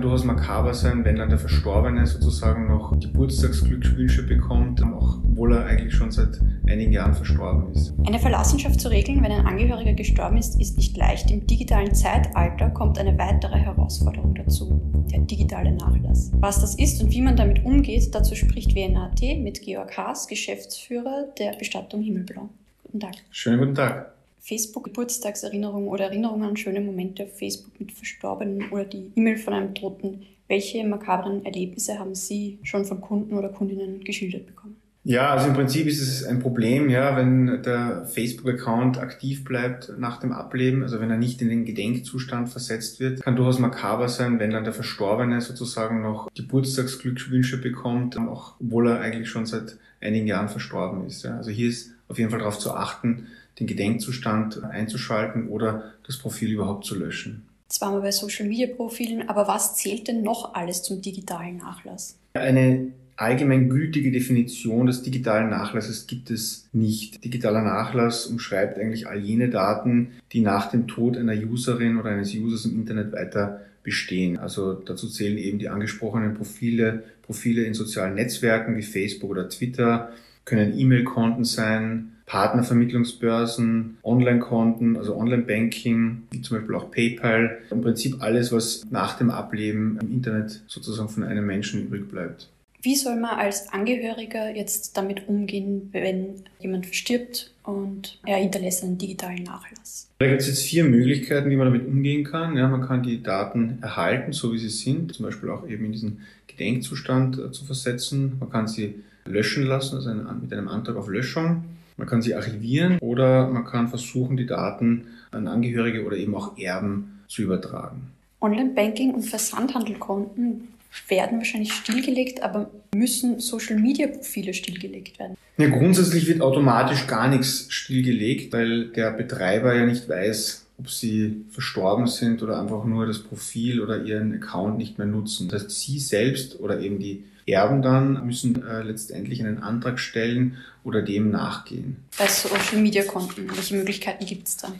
kann durchaus makaber sein, wenn dann der Verstorbene sozusagen noch Geburtstagsglückwünsche bekommt, auch obwohl er eigentlich schon seit einigen Jahren verstorben ist. Eine Verlassenschaft zu regeln, wenn ein Angehöriger gestorben ist, ist nicht leicht. Im digitalen Zeitalter kommt eine weitere Herausforderung dazu, der digitale Nachlass. Was das ist und wie man damit umgeht, dazu spricht WNAT mit Georg Haas, Geschäftsführer der Bestattung Himmelblau. Guten Tag. Schönen guten Tag. Facebook Geburtstagserinnerungen oder Erinnerungen an schöne Momente auf Facebook mit Verstorbenen oder die E-Mail von einem Toten. Welche makabren Erlebnisse haben Sie schon von Kunden oder Kundinnen geschildert bekommen? Ja, also im Prinzip ist es ein Problem, ja, wenn der Facebook-Account aktiv bleibt nach dem Ableben, also wenn er nicht in den Gedenkzustand versetzt wird, kann durchaus makaber sein, wenn dann der Verstorbene sozusagen noch Geburtstagsglückwünsche bekommt, auch obwohl er eigentlich schon seit einigen Jahren verstorben ist. Ja. Also hier ist auf jeden Fall darauf zu achten, den Gedenkzustand einzuschalten oder das Profil überhaupt zu löschen. Zwar mal bei Social Media Profilen, aber was zählt denn noch alles zum digitalen Nachlass? Eine allgemeingültige Definition des digitalen Nachlasses gibt es nicht. Digitaler Nachlass umschreibt eigentlich all jene Daten, die nach dem Tod einer Userin oder eines Users im Internet weiter bestehen. Also dazu zählen eben die angesprochenen Profile, Profile in sozialen Netzwerken wie Facebook oder Twitter, können E-Mail-Konten sein, Partnervermittlungsbörsen, Online-Konten, also Online-Banking, wie zum Beispiel auch PayPal. Im Prinzip alles, was nach dem Ableben im Internet sozusagen von einem Menschen übrig bleibt. Wie soll man als Angehöriger jetzt damit umgehen, wenn jemand verstirbt und er hinterlässt einen digitalen Nachlass? Da gibt es jetzt vier Möglichkeiten, wie man damit umgehen kann. Ja, man kann die Daten erhalten, so wie sie sind, zum Beispiel auch eben in diesen Gedenkzustand äh, zu versetzen. Man kann sie löschen lassen, also mit einem Antrag auf Löschung. Man kann sie archivieren oder man kann versuchen, die Daten an Angehörige oder eben auch Erben zu übertragen. Online-Banking und Versandhandelkonten werden wahrscheinlich stillgelegt, aber müssen Social-Media-Profile stillgelegt werden? Ja, grundsätzlich wird automatisch gar nichts stillgelegt, weil der Betreiber ja nicht weiß, ob sie verstorben sind oder einfach nur das Profil oder ihren Account nicht mehr nutzen. Das heißt, sie selbst oder eben die Erben dann müssen äh, letztendlich einen Antrag stellen oder dem nachgehen. Bei Social Media Konten, welche Möglichkeiten gibt es da?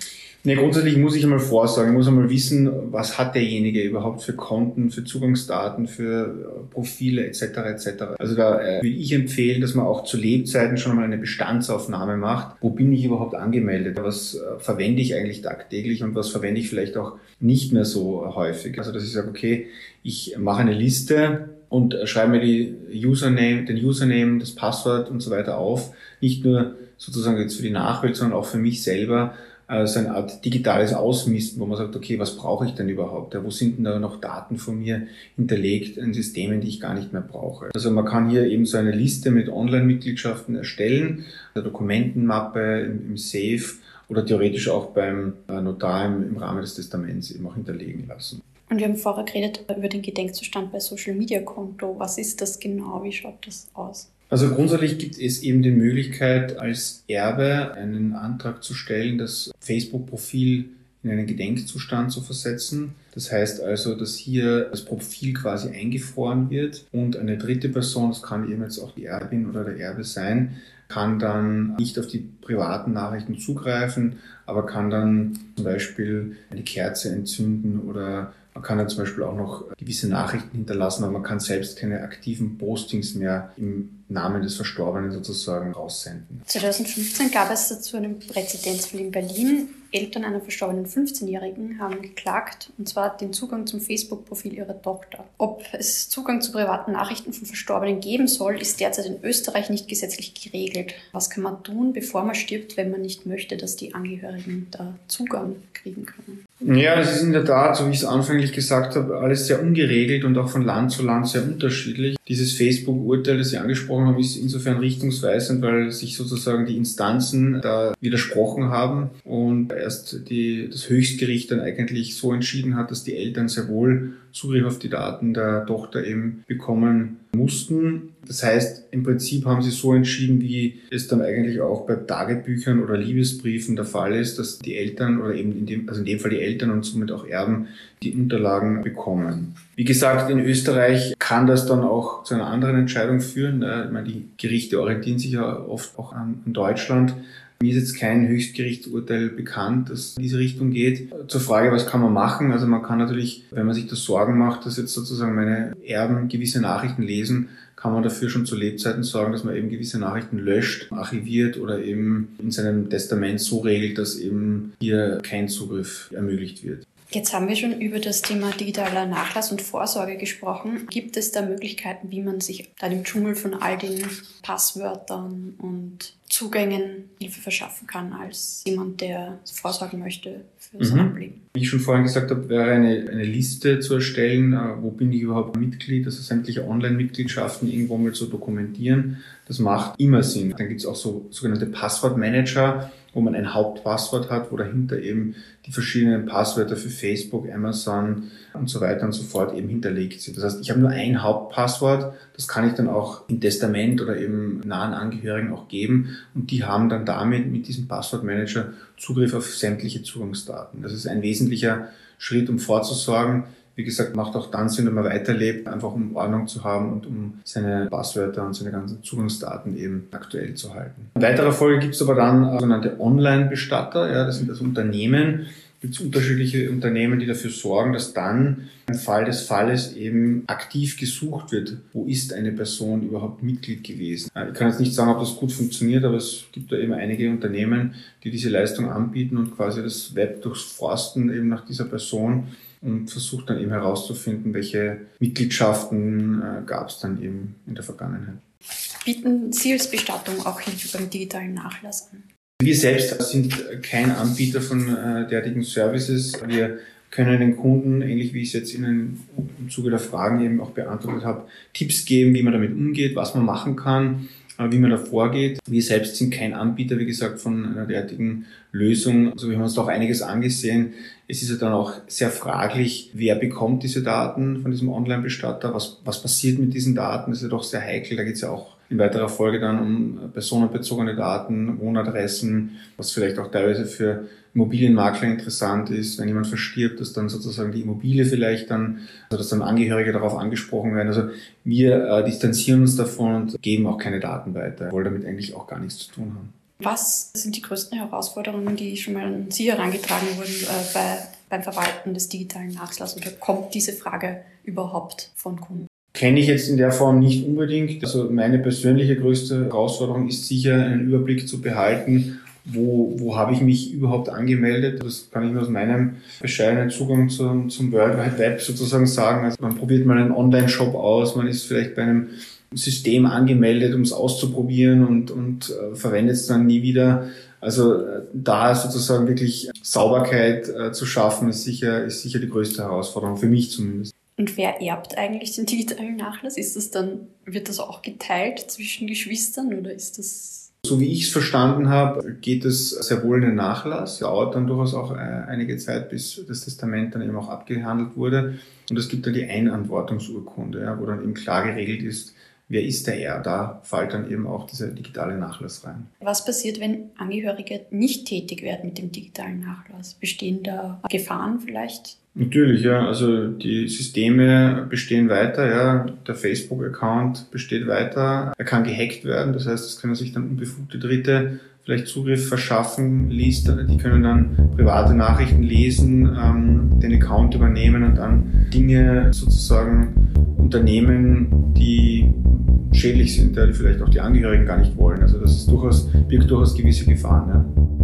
Ne, grundsätzlich muss ich einmal vorsagen, ich muss einmal wissen, was hat derjenige überhaupt für Konten, für Zugangsdaten, für äh, Profile etc. etc. Also da äh, würde ich empfehlen, dass man auch zu Lebzeiten schon einmal eine Bestandsaufnahme macht. Wo bin ich überhaupt angemeldet? Was äh, verwende ich eigentlich tagtäglich und was verwende ich vielleicht auch nicht mehr so häufig? Also dass ich sage, okay, ich mache eine Liste und schreibe mir die Username, den Username, das Passwort und so weiter auf. Nicht nur sozusagen jetzt für die Nachwelt, sondern auch für mich selber so eine Art digitales Ausmisten, wo man sagt, okay, was brauche ich denn überhaupt? Ja, wo sind denn da noch Daten von mir hinterlegt in Systemen, die ich gar nicht mehr brauche? Also man kann hier eben so eine Liste mit Online-Mitgliedschaften erstellen, eine Dokumentenmappe im, im Safe oder theoretisch auch beim äh, Notar im, im Rahmen des Testaments eben auch hinterlegen lassen. Und wir haben vorher geredet über den Gedenkzustand bei Social Media Konto. Was ist das genau? Wie schaut das aus? Also grundsätzlich gibt es eben die Möglichkeit, als Erbe einen Antrag zu stellen, das Facebook-Profil in einen Gedenkzustand zu versetzen. Das heißt also, dass hier das Profil quasi eingefroren wird und eine dritte Person, das kann eben jetzt auch die Erbin oder der Erbe sein, kann dann nicht auf die privaten Nachrichten zugreifen, aber kann dann zum Beispiel eine Kerze entzünden oder man kann dann zum Beispiel auch noch gewisse Nachrichten hinterlassen, aber man kann selbst keine aktiven Postings mehr im Namen des Verstorbenen sozusagen raussenden. 2015 gab es dazu einen Präzedenzfall in Berlin. Eltern einer verstorbenen 15-Jährigen haben geklagt, und zwar den Zugang zum Facebook-Profil ihrer Tochter. Ob es Zugang zu privaten Nachrichten von Verstorbenen geben soll, ist derzeit in Österreich nicht gesetzlich geregelt. Was kann man tun, bevor man stirbt, wenn man nicht möchte, dass die Angehörigen da Zugang kriegen können? Ja, das ist in der Tat, so wie ich es anfänglich gesagt habe, alles sehr ungeregelt und auch von Land zu Land sehr unterschiedlich. Dieses Facebook-Urteil, das Sie angesprochen haben, ist insofern richtungsweisend, weil sich sozusagen die Instanzen da widersprochen haben und erst die, das Höchstgericht dann eigentlich so entschieden hat, dass die Eltern sehr wohl Zugriff auf die Daten der Tochter eben bekommen mussten. Das heißt, im Prinzip haben sie so entschieden, wie es dann eigentlich auch bei Tagebüchern oder Liebesbriefen der Fall ist, dass die Eltern oder eben in dem, also in dem Fall die Eltern und somit auch Erben die Unterlagen bekommen. Wie gesagt, in Österreich kann das dann auch zu einer anderen Entscheidung führen. Ich meine, die Gerichte orientieren sich ja oft auch an Deutschland. Mir ist jetzt kein Höchstgerichtsurteil bekannt, das in diese Richtung geht. Zur Frage, was kann man machen? Also man kann natürlich, wenn man sich das Sorgen macht, dass jetzt sozusagen meine Erben gewisse Nachrichten lesen, kann man dafür schon zu Lebzeiten sorgen, dass man eben gewisse Nachrichten löscht, archiviert oder eben in seinem Testament so regelt, dass eben hier kein Zugriff ermöglicht wird. Jetzt haben wir schon über das Thema digitaler Nachlass und Vorsorge gesprochen. Gibt es da Möglichkeiten, wie man sich da im Dschungel von all den Passwörtern und Zugängen Hilfe verschaffen kann, als jemand, der vorsorgen möchte für sein mhm. Leben? Wie ich schon vorhin gesagt habe, wäre eine, eine Liste zu erstellen, äh, wo bin ich überhaupt Mitglied, also sämtliche Online-Mitgliedschaften irgendwo mal zu dokumentieren. Das macht immer Sinn. Dann gibt es auch so sogenannte Passwortmanager, wo man ein Hauptpasswort hat, wo dahinter eben die verschiedenen Passwörter für Facebook, Amazon und so weiter und so fort eben hinterlegt sind. Das heißt, ich habe nur ein Hauptpasswort, das kann ich dann auch im Testament oder eben nahen Angehörigen auch geben und die haben dann damit mit diesem Passwortmanager Zugriff auf sämtliche Zugangsdaten. Das ist ein wesentlicher Schritt, um vorzusorgen, wie gesagt, macht auch dann Sinn, wenn man weiterlebt, einfach um Ordnung zu haben und um seine Passwörter und seine ganzen Zugangsdaten eben aktuell zu halten. In weiterer Folge gibt es aber dann sogenannte Online-Bestatter, ja, das sind das Unternehmen, gibt es unterschiedliche Unternehmen, die dafür sorgen, dass dann im Fall des Falles eben aktiv gesucht wird, wo ist eine Person überhaupt Mitglied gewesen. Ich kann jetzt nicht sagen, ob das gut funktioniert, aber es gibt da eben einige Unternehmen, die diese Leistung anbieten und quasi das Web durchforsten eben nach dieser Person und versucht dann eben herauszufinden, welche Mitgliedschaften äh, gab es dann eben in der Vergangenheit. Bieten Sie als Bestattung auch Hilfe beim digitalen Nachlass an? Wir selbst sind kein Anbieter von äh, derartigen Services. Wir können den Kunden, ähnlich wie ich es jetzt Ihnen im Zuge der Fragen eben auch beantwortet habe, Tipps geben, wie man damit umgeht, was man machen kann wie man da vorgeht. Wir selbst sind kein Anbieter, wie gesagt, von einer derartigen Lösung. Also wir haben uns da auch einiges angesehen. Es ist ja dann auch sehr fraglich, wer bekommt diese Daten von diesem Online-Bestatter, was, was passiert mit diesen Daten, das ist ja doch sehr heikel. Da geht es ja auch in weiterer Folge dann um personenbezogene Daten, Wohnadressen, was vielleicht auch teilweise für Immobilienmakler interessant ist, wenn jemand verstirbt, dass dann sozusagen die Immobilie vielleicht dann, also dass dann Angehörige darauf angesprochen werden. Also wir äh, distanzieren uns davon und geben auch keine Daten weiter, wollen damit eigentlich auch gar nichts zu tun haben. Was sind die größten Herausforderungen, die schon mal an Sie herangetragen wurden äh, bei, beim Verwalten des digitalen Nachlasses? Oder kommt diese Frage überhaupt von Kunden? Kenne ich jetzt in der Form nicht unbedingt. Also meine persönliche größte Herausforderung ist sicher, einen Überblick zu behalten, wo, wo habe ich mich überhaupt angemeldet. Das kann ich nur aus meinem bescheidenen Zugang zum, zum World Wide Web sozusagen sagen. Also man probiert mal einen Online-Shop aus, man ist vielleicht bei einem System angemeldet, um es auszuprobieren und, und äh, verwendet es dann nie wieder. Also äh, da sozusagen wirklich Sauberkeit äh, zu schaffen, ist sicher, ist sicher die größte Herausforderung, für mich zumindest. Und wer erbt eigentlich den digitalen Nachlass? Ist das dann, wird das auch geteilt zwischen Geschwistern oder ist das so wie ich es verstanden habe, geht es sehr wohl in den Nachlass. Dauert dann durchaus auch äh, einige Zeit, bis das Testament dann eben auch abgehandelt wurde. Und es gibt dann die Einantwortungsurkunde, ja, wo dann eben klar geregelt ist, wer ist der Erb? Da fällt dann eben auch dieser digitale Nachlass rein. Was passiert, wenn Angehörige nicht tätig werden mit dem digitalen Nachlass? Bestehen da Gefahren vielleicht? Natürlich, ja. Also die Systeme bestehen weiter, ja. Der Facebook-Account besteht weiter. Er kann gehackt werden, das heißt, es können sich dann unbefugte Dritte vielleicht Zugriff verschaffen, liest, die können dann private Nachrichten lesen, ähm, den Account übernehmen und dann Dinge sozusagen unternehmen, die schädlich sind, die vielleicht auch die Angehörigen gar nicht wollen. Also das ist durchaus, birgt durchaus gewisse Gefahren. Ja.